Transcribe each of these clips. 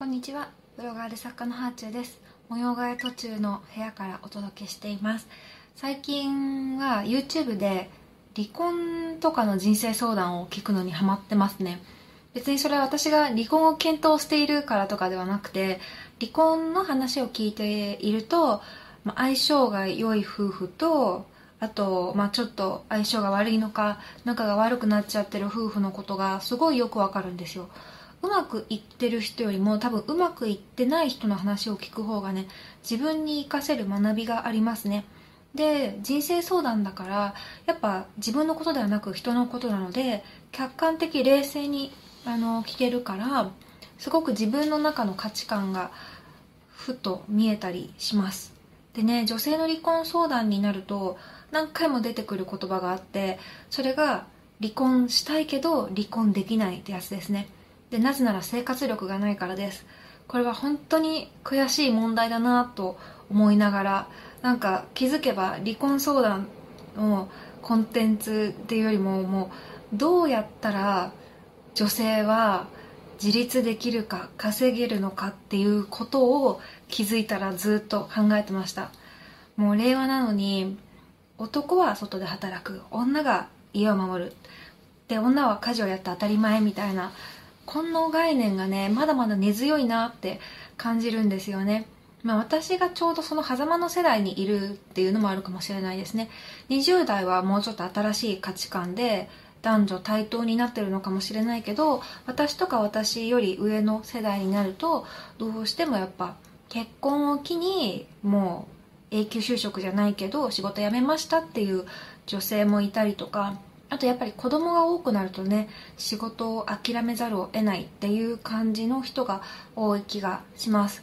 こんにちは。ブロガーで作家のハーチューです。模様替え途中の部屋からお届けしています。最近は YouTube で離婚とかの人生相談を聞くのにハマってますね。別にそれは私が離婚を検討しているからとかではなくて離婚の話を聞いていると相性が良い夫婦とあと、まあ、ちょっと相性が悪いのか仲が悪くなっちゃってる夫婦のことがすごいよくわかるんですよ。うまくいってる人よりも多分うまくいってない人の話を聞く方がね自分に活かせる学びがありますね。で人生相談だからやっぱ自分のことではなく人のことなので客観的冷静にあの聞けるからすごく自分の中の価値観がふと見えたりします。でね女性の離婚相談になると何回も出てくる言葉があってそれが離婚したいけど離婚できないってやつですね。でなぜなら生活力がないからです。これは本当に悔しい問題だなと思いながらなんか気づけば離婚相談のコンテンツっていうよりももうどうやったら女性は自立できるか稼げるのかっていうことを気づいたらずっと考えてました。もう令和なのに男は外で働く。女が家を守る。で女は家事をやって当たり前みたいなこの概念がねまだまだ根強いなって感じるんですよね。まあ、私がちょうどその狭間の世代にいるっていうのもあるかもしれないですね。20代はもうちょっと新しい価値観で男女対等になってるのかもしれないけど私とか私より上の世代になるとどうしてもやっぱ結婚を機にもう永久就職じゃないけど仕事辞めましたっていう女性もいたりとかあとやっぱり子供が多くなるとね仕事を諦めざるを得ないっていう感じの人が多い気がします。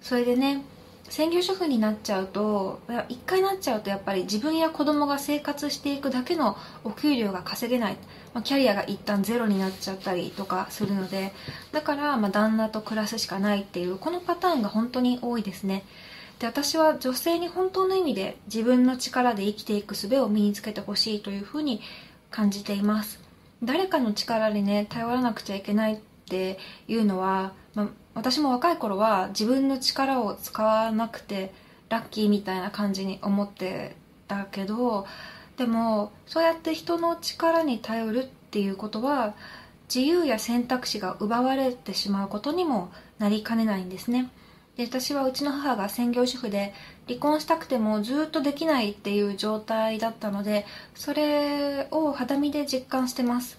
それでね専業主婦になっちゃうと一回なっちゃうとやっぱり自分や子供が生活していくだけのお給料が稼げない、まあ、キャリアが一旦ゼロになっちゃったりとかするのでだからま旦那と暮らすしかないっていうこのパターンが本当に多いですね。で私は女性に本当の意味で自分の力で生きていく術を身につけてほしいというふうに感じています誰かの力にね頼らなくちゃいけないっていうのは、まあ、私も若い頃は自分の力を使わなくてラッキーみたいな感じに思ってたけどでもそうやって人の力に頼るっていうことは自由や選択肢が奪われてしまうことにもなりかねないんですね。で私はうちの母が専業主婦で離婚したくてもずっとできないっていう状態だったのでそれを肌身で実感してます。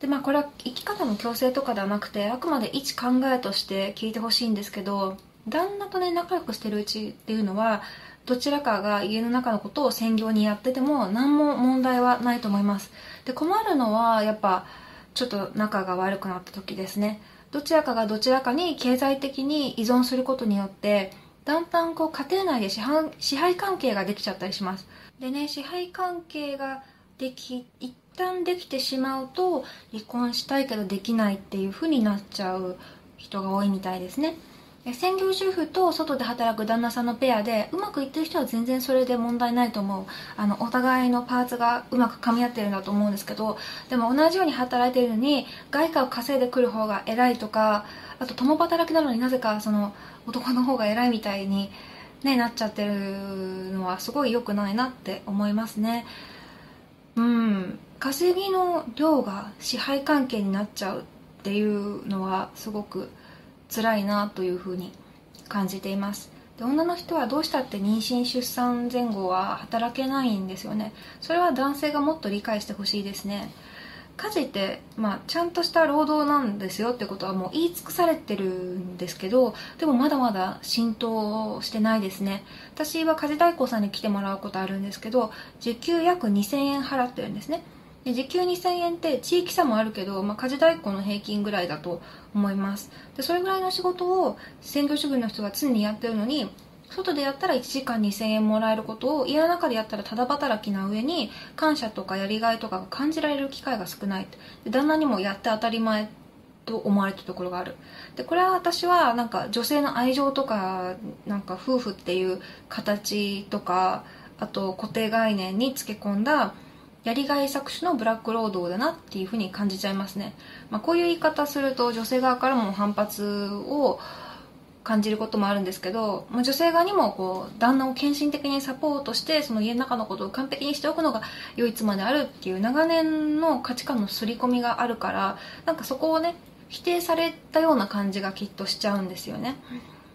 でまあこれは生き方の強制とかではなくてあくまで一考えとして聞いてほしいんですけど旦那とね仲良くしてるうちっていうのはどちらかが家の中のことを専業にやってても何も問題はないと思います。で困るのはやっぱちょっと仲が悪くなった時ですね。どちらかがどちらかに経済的に依存することによってだんだんこう家庭内で支配支配関係ができちゃったりします。でね支配関係ができ一旦できてしまうと離婚したいけどできないっていう風になっちゃう人が多いみたいですね。専業主婦と外で働く旦那さんのペアでうまくいってる人は全然それで問題ないと思う。あのお互いのパーツがうまく噛み合ってるんだと思うんですけどでも同じように働いてるのに外貨を稼いでくる方が偉いとかあと共働きなのになぜかその男の方が偉いみたいに、ね、なっちゃってるのはすごい良くないなって思いますね。うん。稼ぎの量が支配関係になっちゃうっていうのはすごく辛いなというふうに感じています。で女の人はどうしたって妊娠出産前後は働けないんですよね。それは男性がもっと理解してほしいですね。家事って、まあ、ちゃんとした労働なんですよってことはもう言い尽くされてるんですけどでもまだまだ浸透してないですね。私は家事代行さんに来てもらうことあるんですけど時給約2000円払ってるんですね。で時給2000円って地域差もあるけど、まあ、家事代行の平均ぐらいだと思います。でそれぐらいの仕事を専業主婦の人が常にやってるのに外でやったら1時間2000円もらえることを家の中でやったらただ働きな上に感謝とかやりがいとかが感じられる機会が少ない。で旦那にもやって当たり前と思われてるところがある。でこれは私はなんか女性の愛情とかなんか夫婦っていう形とかあと固定概念につけ込んだやりがい搾取のブラック労働だなっていうふうに感じちゃいますね、まあ、こういう言い方すると女性側からも反発を感じることもあるんですけど、まあ、女性側にもこう旦那を献身的にサポートしてその家の中のことを完璧にしておくのが良い妻であるっていう長年の価値観の刷り込みがあるからなんかそこをね否定されたような感じがきっとしちゃうんですよね、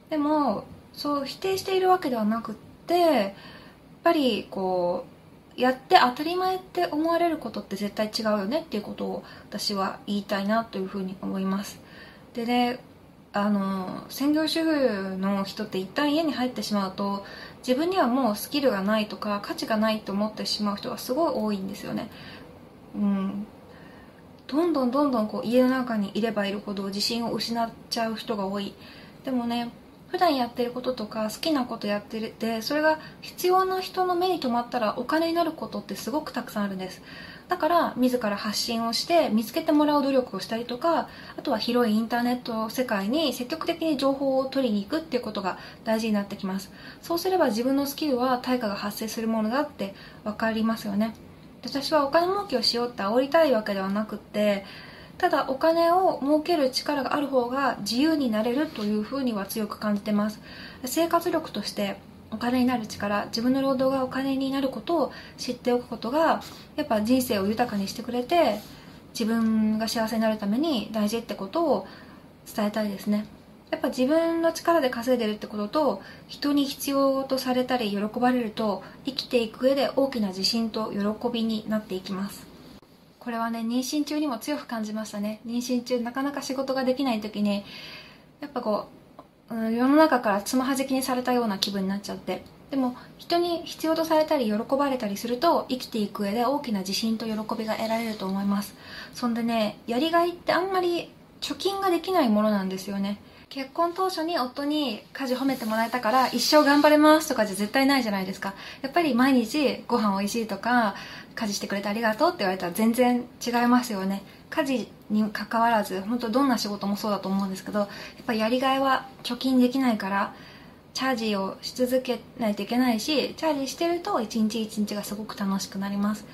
でもそう否定しているわけではなくってやっぱりこうやって当たり前って思われることって絶対違うよねっていうことを私は言いたいなというふうに思います。でねあの専業主婦の人って一旦家に入ってしまうと自分にはもうスキルがないとか価値がないと思ってしまう人がすごい多いんですよね。うん。どんどんどんどんこう家の中にいればいるほど自信を失っちゃう人が多い。でもね普段やってることとか好きなことやってるでそれが必要な人の目に留まったらお金になることってすごくたくさんあるんです。だから自ら発信をして見つけてもらう努力をしたりとかあとは広いインターネット世界に積極的に情報を取りに行くっていうことが大事になってきます。そうすれば自分のスキルは対価が発生するものだって分かりますよね。私はお金儲けをしようって煽りたいわけではなくってただお金を儲ける力がある方が自由になれるというふうには強く感じてます。生活力としてお金になる力自分の労働がお金になることを知っておくことがやっぱ人生を豊かにしてくれて自分が幸せになるために大事ってことを伝えたいですね。やっぱ自分の力で稼いでるってことと人に必要とされたり喜ばれると生きていく上で大きな自信と喜びになっていきます。これはね妊娠中にも強く感じましたね。妊娠中なかなか仕事ができない時にやっぱこう、うん、世の中からつまはじきにされたような気分になっちゃって。でも人に必要とされたり喜ばれたりすると生きていく上で大きな自信と喜びが得られると思います。そんでねやりがいってあんまり貯金ができないものなんですよね。結婚当初に夫に家事褒めてもらえたから一生頑張れますとかじゃ絶対ないじゃないですか。やっぱり毎日ご飯おいしいとか家事してくれてありがとうって言われたら全然違いますよね。家事に関わらず本当どんな仕事もそうだと思うんですけどやっぱりやりがいは貯金できないからチャージをし続けないといけないしチャージしてると一日一日がすごく楽しくなります。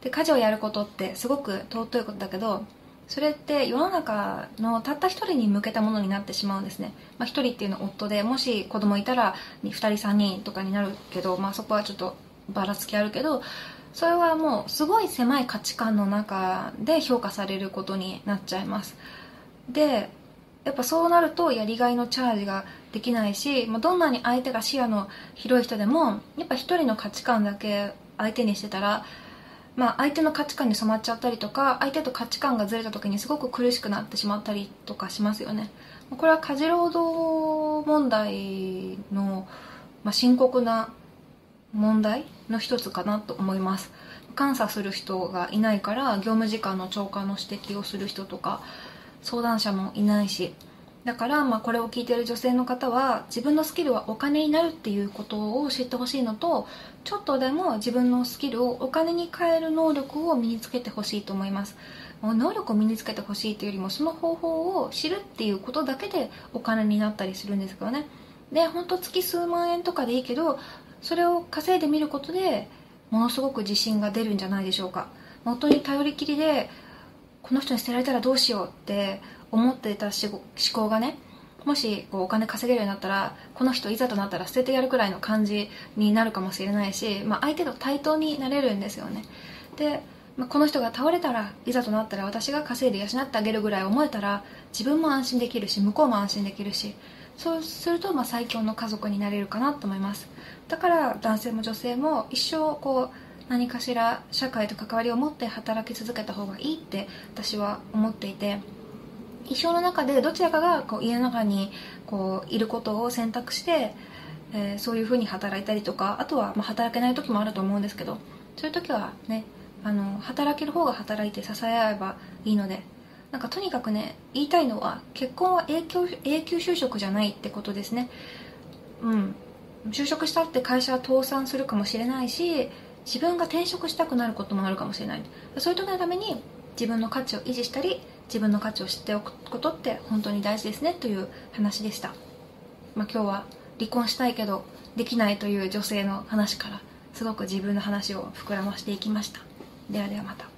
で家事をやることってすごく尊いことだけどそれって世の中のたった一人に向けたものになってしまうんですね、まあ、一人っていうのは夫でもし子供いたら2人3人とかになるけど、まあ、そこはちょっとばらつきあるけどそれはもうすごい狭い価値観の中で評価されることになっちゃいます。でやっぱそうなるとやりがいのチャージができないし、まあ、どんなに相手が視野の広い人でもやっぱ一人の価値観だけ相手にしてたらまあ、相手の価値観に染まっちゃったりとか相手と価値観がずれた時にすごく苦しくなってしまったりとかしますよね。これは家事労働問題の、まあ、深刻な問題の一つかなと思います。監査する人がいないから業務時間の超過の指摘をする人とか相談者もいないしだから、まあ、これを聞いている女性の方は自分のスキルはお金になるっていうことを知ってほしいのとちょっとでも自分のスキルをお金に変える能力を身につけてほしいと思います。能力を身につけてほしいというよりもその方法を知るっていうことだけでお金になったりするんですけどね。で本当月数万円とかでいいけどそれを稼いでみることでものすごく自信が出るんじゃないでしょうか。本当に頼りきりでこの人に捨てられたらどうしようって思っていた思考がねもしこうお金稼げるようになったらこの人いざとなったら捨ててやるくらいの感じになるかもしれないし、まあ、相手と対等になれるんですよね。で、まあ、この人が倒れたらいざとなったら私が稼いで養ってあげるぐらい思えたら自分も安心できるし向こうも安心できるしそうするとまあ最強の家族になれるかなと思います。だから男性も女性も一生こう何かしら社会と関わりを持って働き続けた方がいいって私は思っていて一生の中でどちらかがこう家の中にこういることを選択して、えー、そういうふうに働いたりとかあとはまあ働けない時もあると思うんですけどそういう時はねあの働ける方が働いて支え合えばいいのでなんかとにかくね言いたいのは結婚は永久永久就職じゃないってことですね。うん。就職したって会社は倒産するかもしれないし自分が転職したくなることもあるかもしれない。そういう時のために自分の価値を維持したり自分の価値を知っておくことって本当に大事ですねという話でした、まあ、今日は離婚したいけどできないという女性の話からすごく自分の話を膨らましていきました。ではではまた。